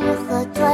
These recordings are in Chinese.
如何做？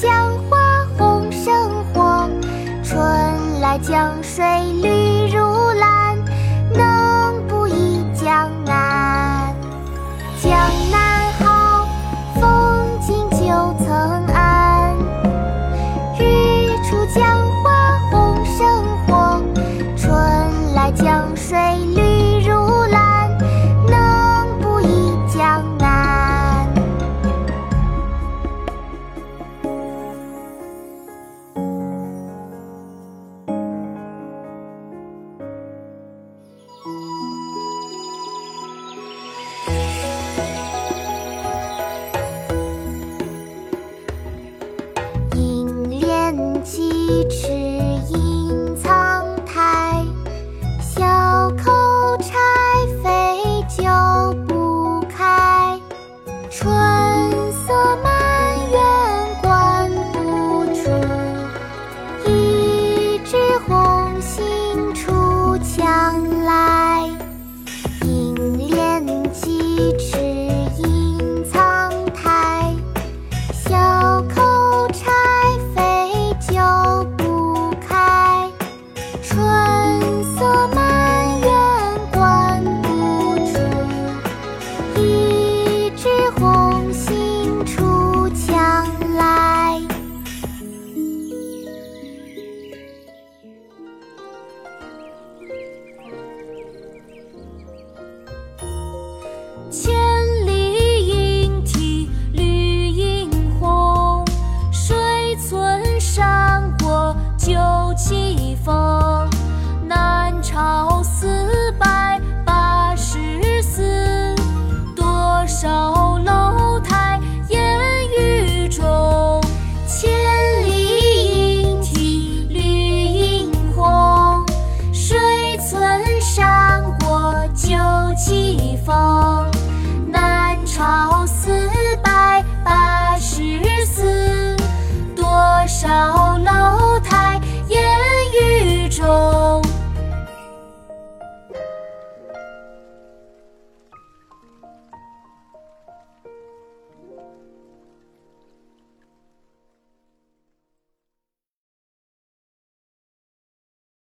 江花红胜火春来江水绿如